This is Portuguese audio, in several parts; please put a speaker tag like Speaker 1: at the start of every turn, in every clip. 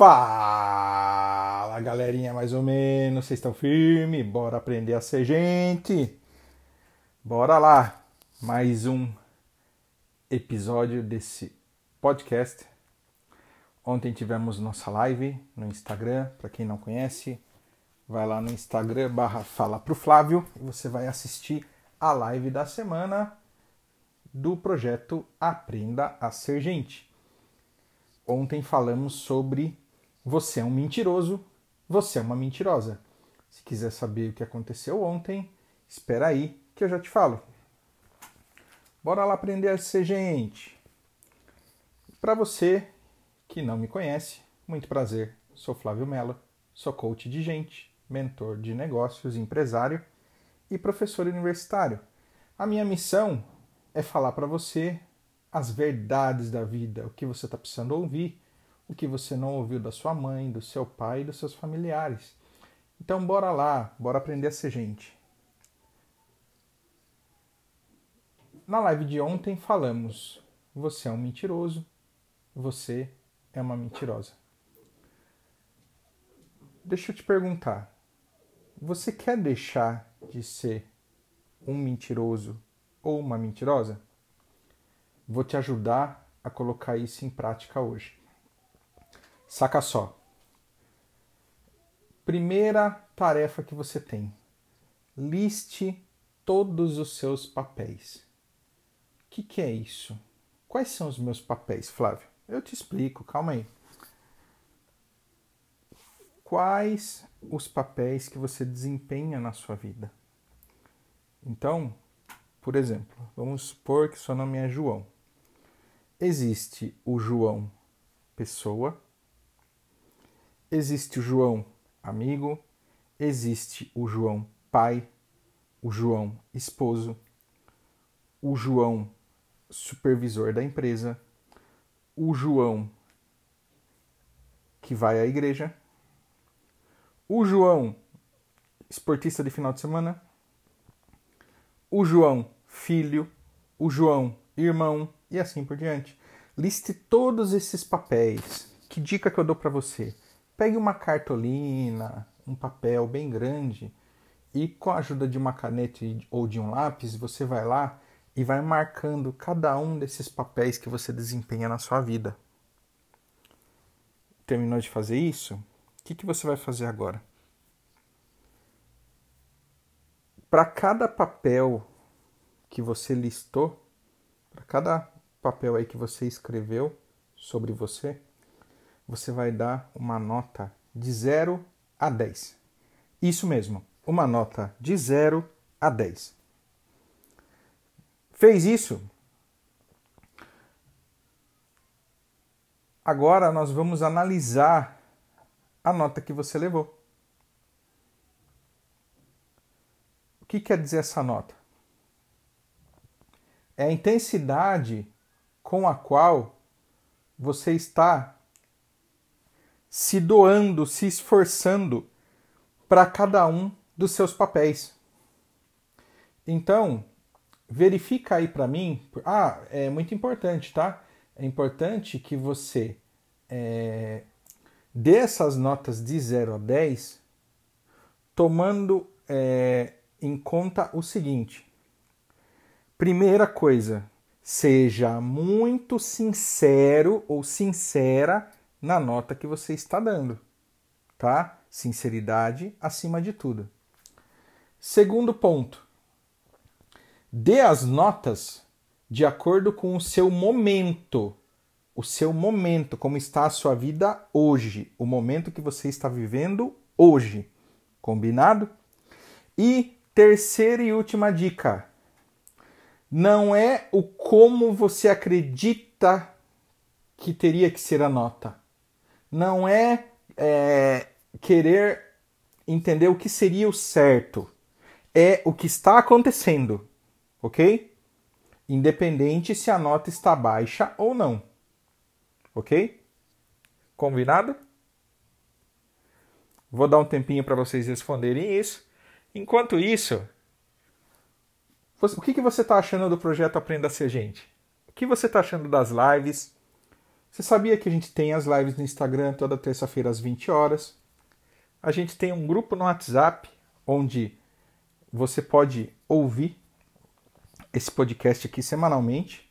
Speaker 1: Fala galerinha, mais ou menos, vocês estão firmes? Bora aprender a ser gente? Bora lá! Mais um episódio desse podcast. Ontem tivemos nossa live no Instagram, para quem não conhece, vai lá no Instagram barra Fala pro Flávio e você vai assistir a live da semana do projeto Aprenda a Ser Gente. Ontem falamos sobre você é um mentiroso, você é uma mentirosa. Se quiser saber o que aconteceu ontem, espera aí que eu já te falo. Bora lá aprender a ser gente. Para você que não me conhece, muito prazer. Sou Flávio Mello, sou coach de gente, mentor de negócios, empresário e professor universitário. A minha missão é falar para você as verdades da vida, o que você está precisando ouvir o que você não ouviu da sua mãe, do seu pai e dos seus familiares. Então, bora lá, bora aprender a ser gente. Na live de ontem falamos: você é um mentiroso, você é uma mentirosa. Deixa eu te perguntar: você quer deixar de ser um mentiroso ou uma mentirosa? Vou te ajudar a colocar isso em prática hoje. Saca só. Primeira tarefa que você tem: liste todos os seus papéis. O que, que é isso? Quais são os meus papéis, Flávio? Eu te explico, calma aí. Quais os papéis que você desempenha na sua vida? Então, por exemplo, vamos supor que seu nome é João. Existe o João pessoa, Existe o João amigo, existe o João pai, o João esposo, o João supervisor da empresa, o João que vai à igreja, o João esportista de final de semana, o João filho, o João irmão e assim por diante. Liste todos esses papéis. Que dica que eu dou para você? Pegue uma cartolina, um papel bem grande e com a ajuda de uma caneta ou de um lápis, você vai lá e vai marcando cada um desses papéis que você desempenha na sua vida. Terminou de fazer isso? O que, que você vai fazer agora? Para cada papel que você listou, para cada papel aí que você escreveu sobre você, você vai dar uma nota de 0 a 10. Isso mesmo, uma nota de 0 a 10. Fez isso? Agora nós vamos analisar a nota que você levou. O que quer dizer essa nota? É a intensidade com a qual você está se doando, se esforçando para cada um dos seus papéis. Então, verifica aí para mim. Ah, é muito importante, tá? É importante que você é, dê essas notas de 0 a 10 tomando é, em conta o seguinte. Primeira coisa, seja muito sincero ou sincera na nota que você está dando, tá? Sinceridade acima de tudo. Segundo ponto, dê as notas de acordo com o seu momento, o seu momento, como está a sua vida hoje, o momento que você está vivendo hoje. Combinado? E terceira e última dica: não é o como você acredita que teria que ser a nota não é, é querer entender o que seria o certo, é o que está acontecendo, ok? Independente se a nota está baixa ou não, ok? Combinado? Vou dar um tempinho para vocês responderem isso. Enquanto isso, o que, que você está achando do projeto Aprenda a Ser Gente? O que você está achando das lives? Você sabia que a gente tem as lives no Instagram toda terça-feira às 20 horas? A gente tem um grupo no WhatsApp onde você pode ouvir esse podcast aqui semanalmente.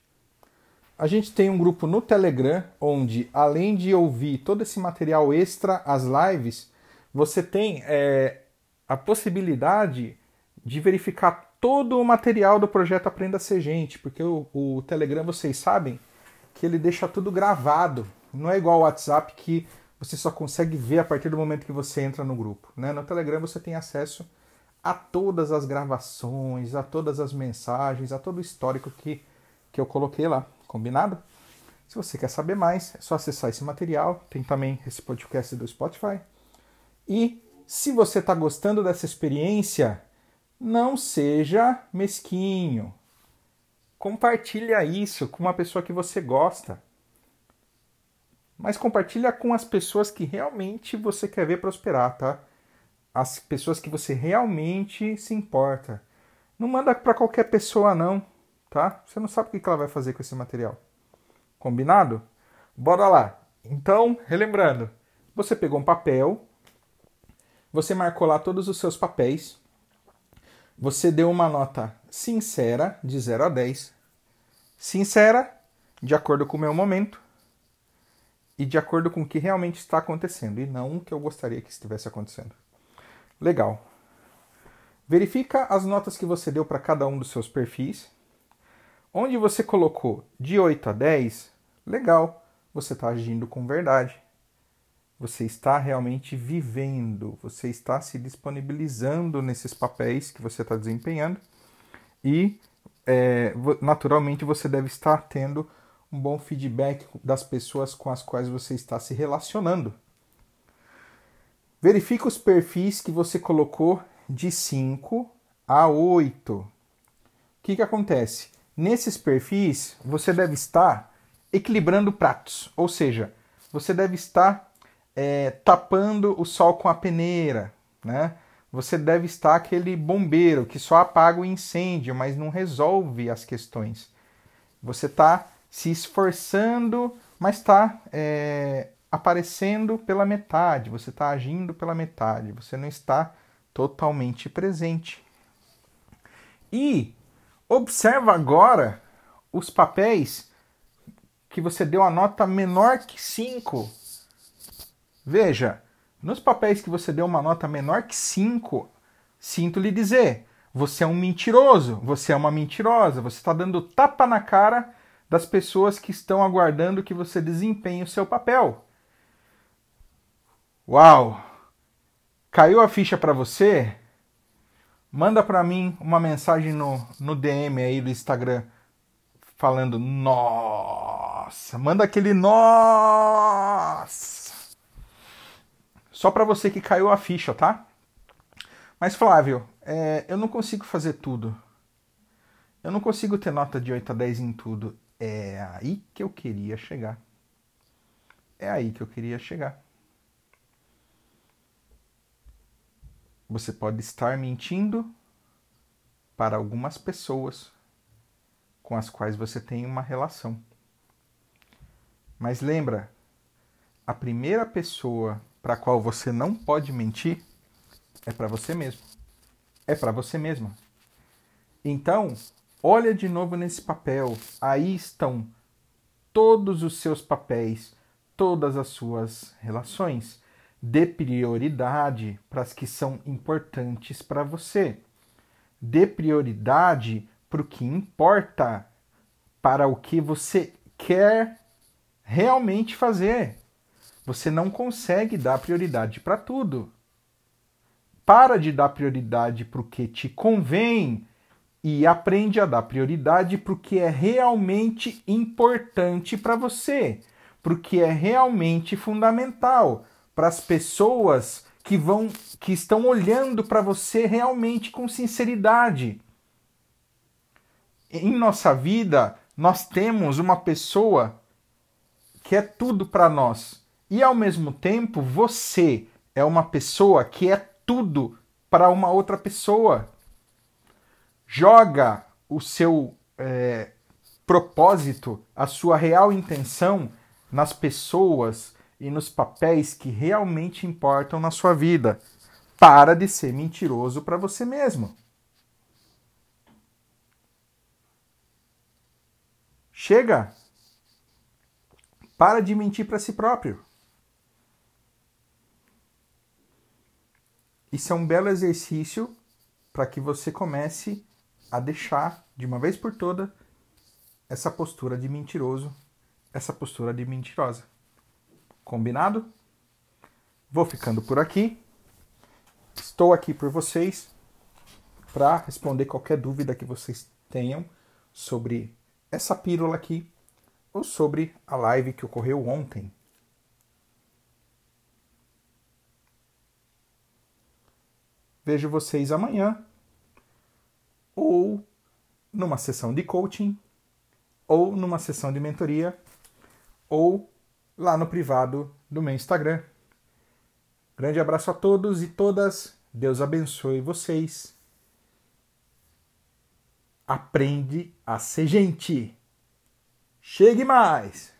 Speaker 1: A gente tem um grupo no Telegram onde, além de ouvir todo esse material extra, as lives, você tem é, a possibilidade de verificar todo o material do projeto Aprenda a Ser Gente, porque o, o Telegram, vocês sabem, que ele deixa tudo gravado. Não é igual o WhatsApp que você só consegue ver a partir do momento que você entra no grupo. Né? No Telegram você tem acesso a todas as gravações, a todas as mensagens, a todo o histórico que, que eu coloquei lá. Combinado? Se você quer saber mais, é só acessar esse material. Tem também esse podcast do Spotify. E se você está gostando dessa experiência, não seja mesquinho. Compartilha isso com uma pessoa que você gosta. Mas compartilha com as pessoas que realmente você quer ver prosperar, tá? As pessoas que você realmente se importa. Não manda para qualquer pessoa não, tá? Você não sabe o que ela vai fazer com esse material. Combinado? Bora lá. Então, relembrando, você pegou um papel, você marcou lá todos os seus papéis, você deu uma nota sincera, de 0 a 10. Sincera, de acordo com o meu momento e de acordo com o que realmente está acontecendo, e não o que eu gostaria que estivesse acontecendo. Legal. Verifica as notas que você deu para cada um dos seus perfis. Onde você colocou de 8 a 10, legal, você está agindo com verdade. Você está realmente vivendo, você está se disponibilizando nesses papéis que você está desempenhando e, é, naturalmente, você deve estar tendo um bom feedback das pessoas com as quais você está se relacionando. Verifique os perfis que você colocou de 5 a 8. O que, que acontece? Nesses perfis, você deve estar equilibrando pratos, ou seja, você deve estar é, tapando o sol com a peneira, né? Você deve estar aquele bombeiro que só apaga o incêndio, mas não resolve as questões. Você está se esforçando, mas está é, aparecendo pela metade, você está agindo pela metade, você não está totalmente presente. E observa agora os papéis que você deu a nota menor que 5 Veja, nos papéis que você deu uma nota menor que 5, sinto lhe dizer, você é um mentiroso, você é uma mentirosa, você está dando tapa na cara das pessoas que estão aguardando que você desempenhe o seu papel. Uau! Caiu a ficha para você? Manda para mim uma mensagem no, no DM aí do Instagram falando nossa, manda aquele nossa só para você que caiu a ficha, tá? Mas Flávio, é, eu não consigo fazer tudo. Eu não consigo ter nota de 8 a 10 em tudo. É aí que eu queria chegar. É aí que eu queria chegar. Você pode estar mentindo para algumas pessoas com as quais você tem uma relação. Mas lembra, a primeira pessoa para a qual você não pode mentir é para você mesmo. É para você mesma. Então, olha de novo nesse papel. Aí estão todos os seus papéis, todas as suas relações. Dê prioridade para as que são importantes para você. Dê prioridade para o que importa, para o que você quer realmente fazer. Você não consegue dar prioridade para tudo. Para de dar prioridade para o que te convém e aprende a dar prioridade para o que é realmente importante para você, para o que é realmente fundamental, para as pessoas que vão que estão olhando para você realmente com sinceridade. Em nossa vida, nós temos uma pessoa que é tudo para nós e ao mesmo tempo, você é uma pessoa que é tudo para uma outra pessoa. Joga o seu é, propósito, a sua real intenção nas pessoas e nos papéis que realmente importam na sua vida. Para de ser mentiroso para você mesmo. Chega! Para de mentir para si próprio. Isso é um belo exercício para que você comece a deixar, de uma vez por toda, essa postura de mentiroso, essa postura de mentirosa. Combinado? Vou ficando por aqui. Estou aqui por vocês para responder qualquer dúvida que vocês tenham sobre essa pílula aqui ou sobre a live que ocorreu ontem. Vejo vocês amanhã ou numa sessão de coaching ou numa sessão de mentoria ou lá no privado do meu Instagram. Grande abraço a todos e todas. Deus abençoe vocês. Aprende a ser gente. Chegue mais!